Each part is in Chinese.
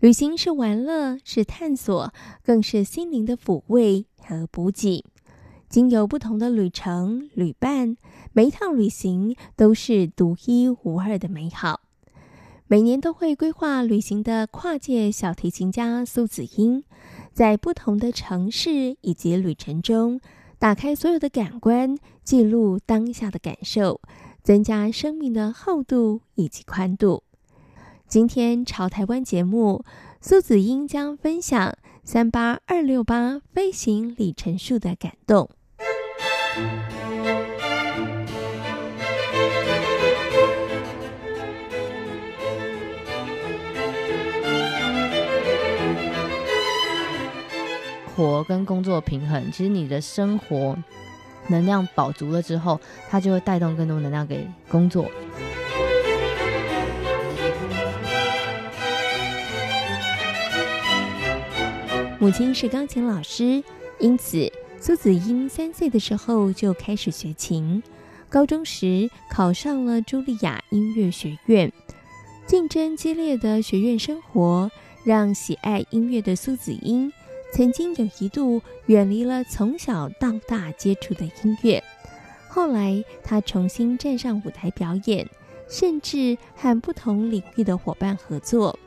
旅行是玩乐，是探索，更是心灵的抚慰和补给。经由不同的旅程、旅伴，每一趟旅行都是独一无二的美好。每年都会规划旅行的跨界小提琴家苏子英，在不同的城市以及旅程中，打开所有的感官，记录当下的感受，增加生命的厚度以及宽度。今天潮台湾节目，苏子英将分享三八二六八飞行里程数的感动。活跟工作平衡，其实你的生活能量饱足了之后，它就会带动更多能量给工作。母亲是钢琴老师，因此苏子英三岁的时候就开始学琴。高中时考上了茱莉亚音乐学院。竞争激烈的学院生活，让喜爱音乐的苏子英。曾经有一度远离了从小到大接触的音乐，后来他重新站上舞台表演，甚至和不同领域的伙伴合作，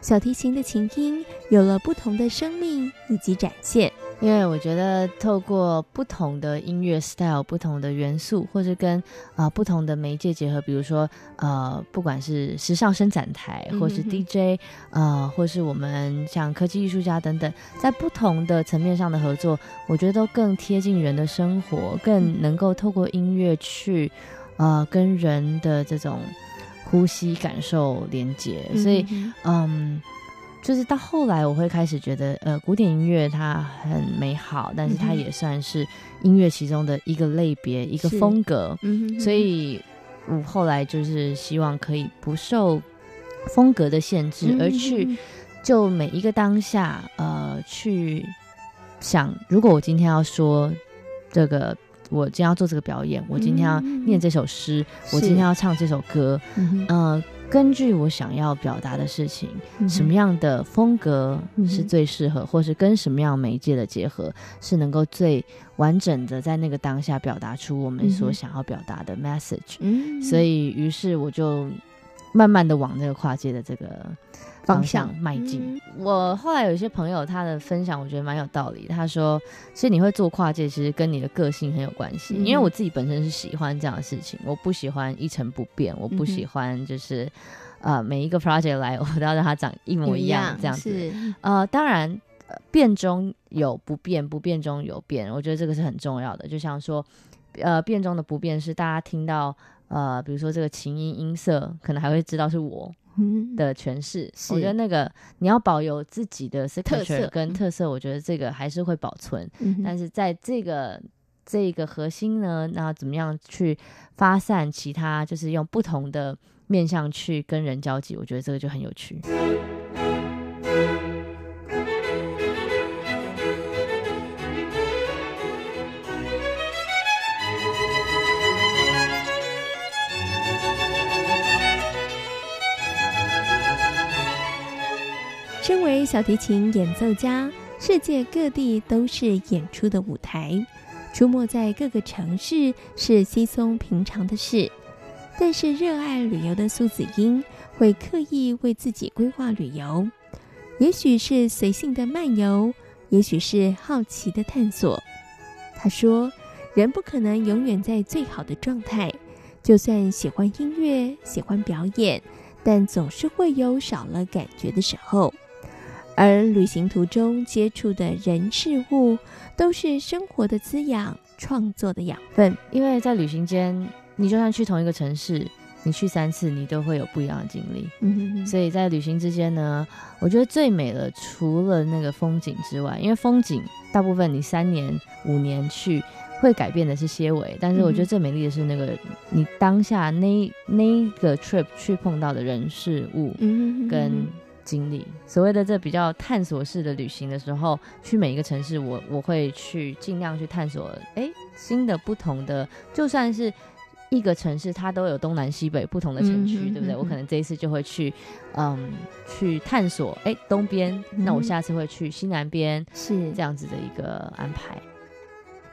小提琴的琴音有了不同的生命以及展现。因为我觉得透过不同的音乐 style、不同的元素，或是跟啊、呃、不同的媒介结合，比如说呃，不管是时尚伸展台，或是 DJ，呃，或是我们像科技艺术家等等，在不同的层面上的合作，我觉得都更贴近人的生活，更能够透过音乐去呃跟人的这种呼吸感受连接，所以嗯。就是到后来，我会开始觉得，呃，古典音乐它很美好，但是它也算是音乐其中的一个类别、一个风格。嗯，所以我后来就是希望可以不受风格的限制，而去就每一个当下，呃，去想，如果我今天要说这个，我今天要做这个表演，我今天要念这首诗，我今天要唱这首歌，嗯。呃根据我想要表达的事情，嗯，什么样的风格是最适合，嗯，或是跟什么样媒介的结合是能够最完整的在那个当下表达出我们所想要表达的 message。嗯，所以于是我就慢慢的往那个跨界的这个方向迈进。我后来有一些朋友他的分享，我觉得蛮有道理。他说，其实你会做跨界，其实跟你的个性很有关系。因为我自己本身是喜欢这样的事情，我不喜欢一成不变，我不喜欢就是呃每一个 project 来，我都要让它长一模一样这样子。呃，当然变中有不变，不变中有变，我觉得这个是很重要的。就像说，呃，变中的不变是大家听到呃，比如说这个琴音音色，可能还会知道是我。的诠释，我觉得那个你要保有自己的特色跟特色，我觉得这个还是会保存。嗯、但是在这个这个核心呢，那怎么样去发散其他，就是用不同的面向去跟人交际，我觉得这个就很有趣。身为小提琴演奏家，世界各地都是演出的舞台，出没在各个城市是稀松平常的事。但是，热爱旅游的苏子英会刻意为自己规划旅游，也许是随性的漫游，也许是好奇的探索。他说：“人不可能永远在最好的状态，就算喜欢音乐、喜欢表演，但总是会有少了感觉的时候。”而旅行途中接触的人事物，都是生活的滋养、创作的养分。因为在旅行间，你就算去同一个城市，你去三次，你都会有不一样的经历。嗯哼哼，所以在旅行之间呢，我觉得最美的除了那个风景之外，因为风景大部分你三年五年去会改变的是些微，但是我觉得最美丽的是那个你当下那那个 trip 去碰到的人事物，跟经历。所谓的这比较探索式的旅行的时候，去每一个城市我，我我会去尽量去探索，哎，新的不同的，就算是。一个城市，它都有东南西北不同的城区，嗯、对不对？我可能这一次就会去，嗯，去探索。哎，东边，嗯、那我下次会去西南边，是这样子的一个安排。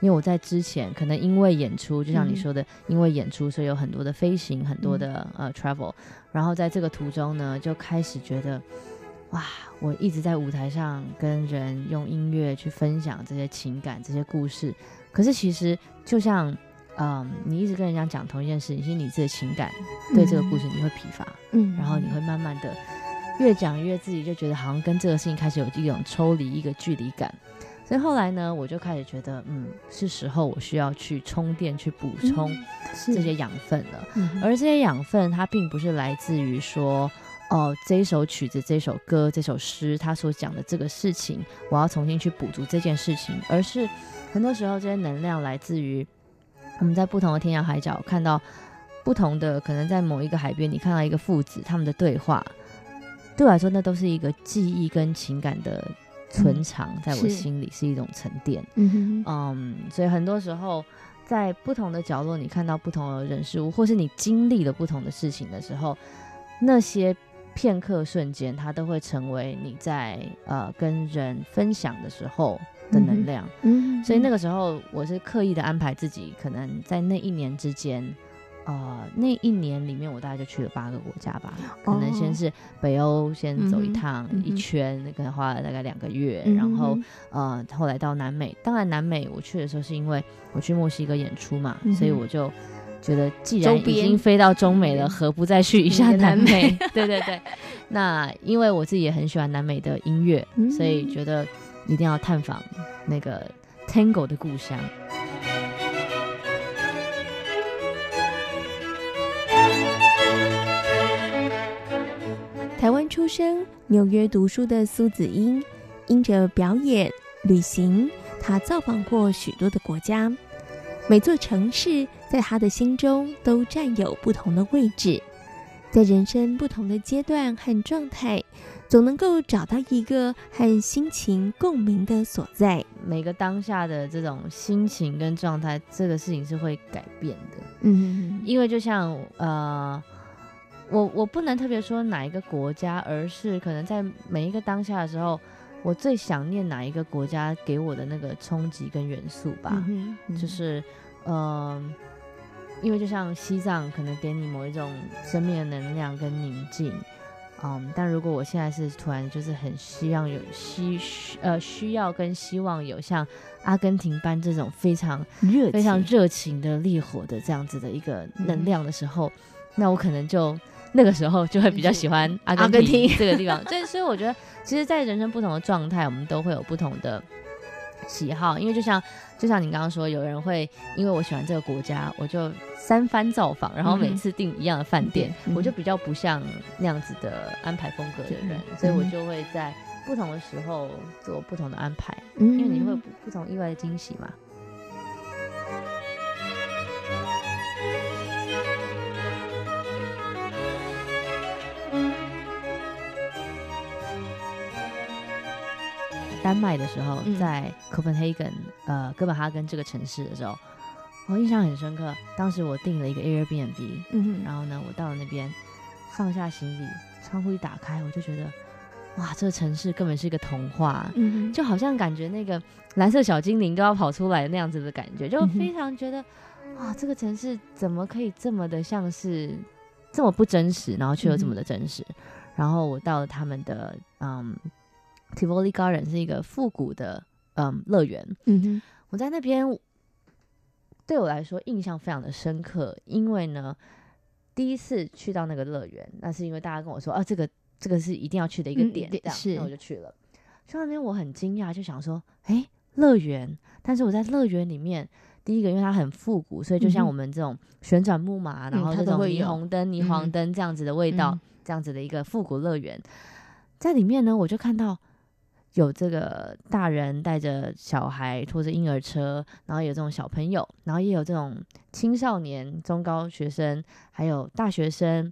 因为我在之前可能因为演出，就像你说的，嗯、因为演出，所以有很多的飞行，很多的、嗯、呃 travel。然后在这个途中呢，就开始觉得，哇，我一直在舞台上跟人用音乐去分享这些情感、这些故事。可是其实就像。嗯，你一直跟人家讲同一件事情，其实你自己的情感对这个故事你会疲乏，嗯，然后你会慢慢的越讲越自己就觉得好像跟这个事情开始有一种抽离、一个距离感，所以后来呢，我就开始觉得，嗯，是时候我需要去充电、去补充这些养分了。嗯、而这些养分，它并不是来自于说，哦、呃，这首曲子、这首歌、这首诗，它所讲的这个事情，我要重新去补足这件事情，而是很多时候这些能量来自于。我们在不同的天涯海角看到不同的，可能在某一个海边，你看到一个父子他们的对话，对我来说，那都是一个记忆跟情感的存藏，在我心里是一种沉淀。嗯嗯，所以很多时候在不同的角落，你看到不同的人事物，或是你经历了不同的事情的时候，那些片刻瞬间，它都会成为你在呃跟人分享的时候。的能量，嗯，所以那个时候我是刻意的安排自己，可能在那一年之间，呃，那一年里面我大概就去了八个国家吧，可能先是北欧先走一趟一圈，可能花了大概两个月，然后呃后来到南美，当然南美我去的时候是因为我去墨西哥演出嘛，所以我就觉得既然已经飞到中美了，何不再去一下南美？对对对，那因为我自己也很喜欢南美的音乐，所以觉得。一定要探访那个 Tango 的故乡。台湾出生、纽约读书的苏子英，因着表演、旅行，他造访过许多的国家。每座城市在他的心中都占有不同的位置，在人生不同的阶段和状态。总能够找到一个和心情共鸣的所在。每个当下的这种心情跟状态，这个事情是会改变的。嗯，因为就像呃，我我不能特别说哪一个国家，而是可能在每一个当下的时候，我最想念哪一个国家给我的那个冲击跟元素吧。嗯嗯、就是呃，因为就像西藏，可能给你某一种生命的能量跟宁静。嗯，但如果我现在是突然就是很希望有希呃需要跟希望有像阿根廷般这种非常热非常热情的烈火的这样子的一个能量的时候，嗯、那我可能就那个时候就会比较喜欢阿根廷这个地方。所以所以我觉得，其实，在人生不同的状态，我们都会有不同的喜好，因为就像。就像你刚刚说，有人会因为我喜欢这个国家，我就三番造访，然后每次订一样的饭店，嗯、我就比较不像那样子的安排风格的人，嗯、所以我就会在不同的时候做不同的安排，嗯、因为你会不不同意外的惊喜嘛。丹麦的时候，在 Copenhagen，、嗯、呃，哥本哈根这个城市的时候，我印象很深刻。当时我订了一个 Airbnb，嗯哼，然后呢，我到了那边，放下行李，窗户一打开，我就觉得，哇，这个城市根本是一个童话，嗯哼，就好像感觉那个蓝色小精灵都要跑出来那样子的感觉，就非常觉得，哇，这个城市怎么可以这么的像是这么不真实，然后却又这么的真实。嗯、然后我到了他们的，嗯。Tivoli Garden 是一个复古的嗯乐园，嗯哼，我在那边对我来说印象非常的深刻，因为呢，第一次去到那个乐园，那是因为大家跟我说啊，这个这个是一定要去的一个点，嗯、是，那我就去了。去那边我很惊讶，就想说，哎，乐园，但是我在乐园里面第一个，因为它很复古，所以就像我们这种旋转木马，嗯、然后这种霓虹灯、霓虹灯这样子的味道，嗯、这样子的一个复古乐园，在里面呢，我就看到有这个大人带着小孩拖着婴儿车，然后有这种小朋友，然后也有这种青少年、中高学生，还有大学生，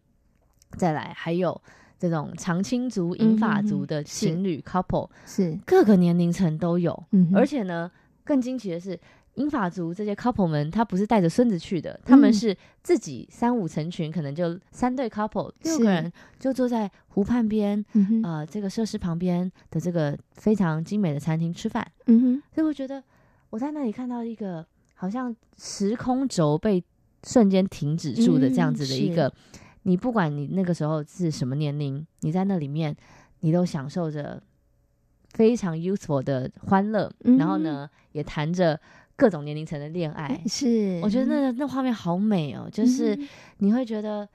再来还有这种长青族、银发族的情侣 couple，是各个年龄层都有，嗯、而且呢，更惊奇的是。英法族这些 couple 们，他不是带着孙子去的，他们是自己三五成群，可能就三对 couple，六个人就坐在湖畔边，呃，这个设施旁边的这个非常精美的餐厅吃饭。嗯哼，所以我觉得我在那里看到一个好像时空轴被瞬间停止住的这样子的一个，你不管你那个时候是什么年龄，你在那里面，你都享受着非常 useful 的欢乐，然后呢，也谈着。各种年龄层的恋爱是，我觉得那个那画面好美哦，就是你会觉得，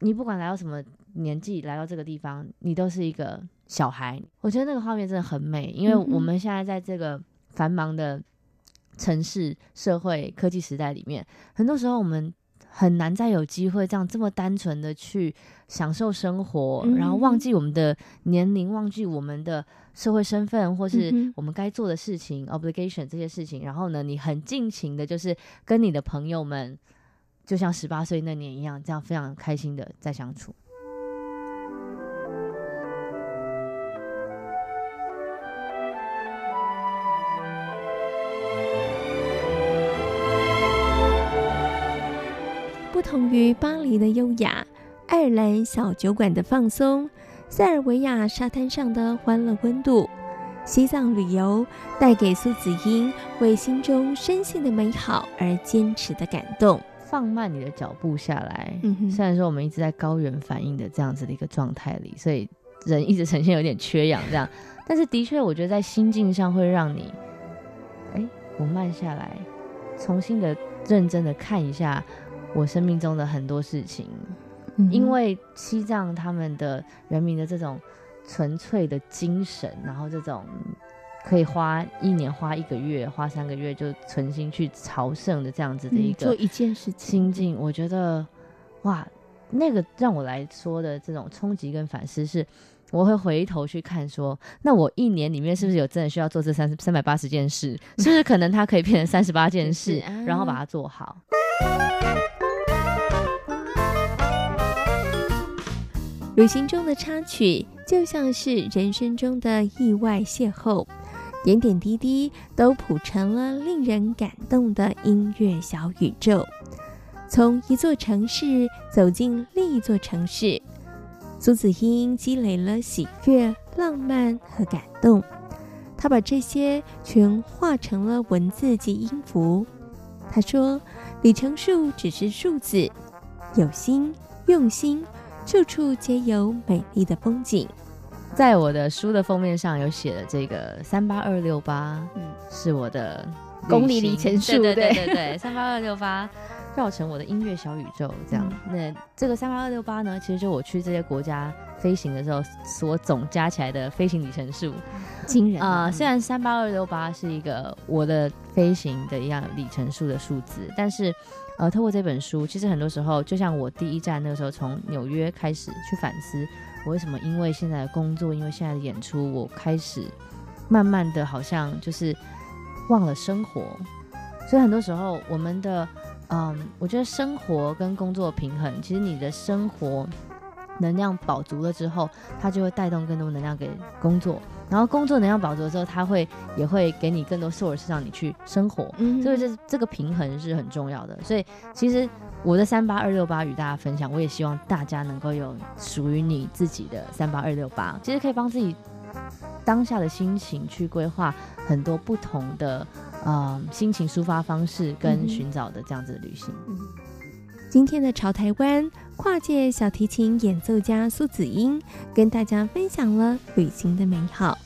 你不管来到什么年纪，来到这个地方，你都是一个小孩。我觉得那个画面真的很美，因为我们现在在这个繁忙的城市、社会、科技时代里面，很多时候我们很难再有机会这样这么单纯的去享受生活，然后忘记我们的年龄，忘记我们的。社会身份，或是我们该做的事情、嗯、obligation 这些事情，然后呢，你很尽情的，就是跟你的朋友们，就像十八岁那年一样，这样非常开心的在相处。同于巴黎的优雅，爱尔兰小酒馆的放松。塞尔维亚沙滩上的欢乐温度，西藏旅游带给苏子英为心中深信的美好而坚持的感动。放慢你的脚步下来，嗯哼，虽然说我们一直在高原反应的这样子的一个状态里，所以人一直呈现有点缺氧这样，但是的确，我觉得在心境上会让你，哎，我慢下来，重新的认真的看一下我生命中的很多事情。因为西藏他们的人民的这种纯粹的精神，然后这种可以花一年、花一个月、花三个月就存心去朝圣的这样子的一个做一件事情心境，我觉得哇，那个让我来说的这种冲击跟反思是，我会回头去看说，那我一年里面是不是有真的需要做这三三百八十件事？是不是可能它可以变成三十八件事，然后把它做好？旅行中的插曲，就像是人生中的意外邂逅，点点滴滴都谱成了令人感动的音乐小宇宙。从一座城市走进另一座城市，苏子英积累了喜悦、浪漫和感动。他把这些全化成了文字及音符。他说：“里程数只是数字，有心，用心。”处处皆有美丽的风景，在我的书的封面上有写了这个三八二六八，嗯，是我的公里里程数，对对对对，三八二六八绕成我的音乐小宇宙，这样。嗯、那这个三八二六八呢，其实就我去这些国家飞行的时候所总加起来的飞行里程数，惊人啊、呃！虽然三八二六八是一个我的飞行的一样里程数的数字，但是。呃，透过这本书，其实很多时候，就像我第一站那个时候从纽约开始去反思，我为什么因为现在的工作，因为现在的演出，我开始慢慢的好像就是忘了生活。所以很多时候，我们的嗯，我觉得生活跟工作平衡，其实你的生活能量饱足了之后，它就会带动更多能量给工作。然后工作能量饱足的时候，他会也会给你更多 source 让你去生活，嗯、所以这这个平衡是很重要的。所以其实我的三八二六八与大家分享，我也希望大家能够有属于你自己的三八二六八，其实可以帮自己当下的心情去规划很多不同的呃心情抒发方式跟寻找的这样子的旅行。嗯、今天的潮台湾。跨界小提琴演奏家苏子英跟大家分享了旅行的美好。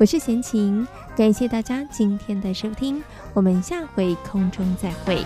我是闲琴，感谢大家今天的收听，我们下回空中再会。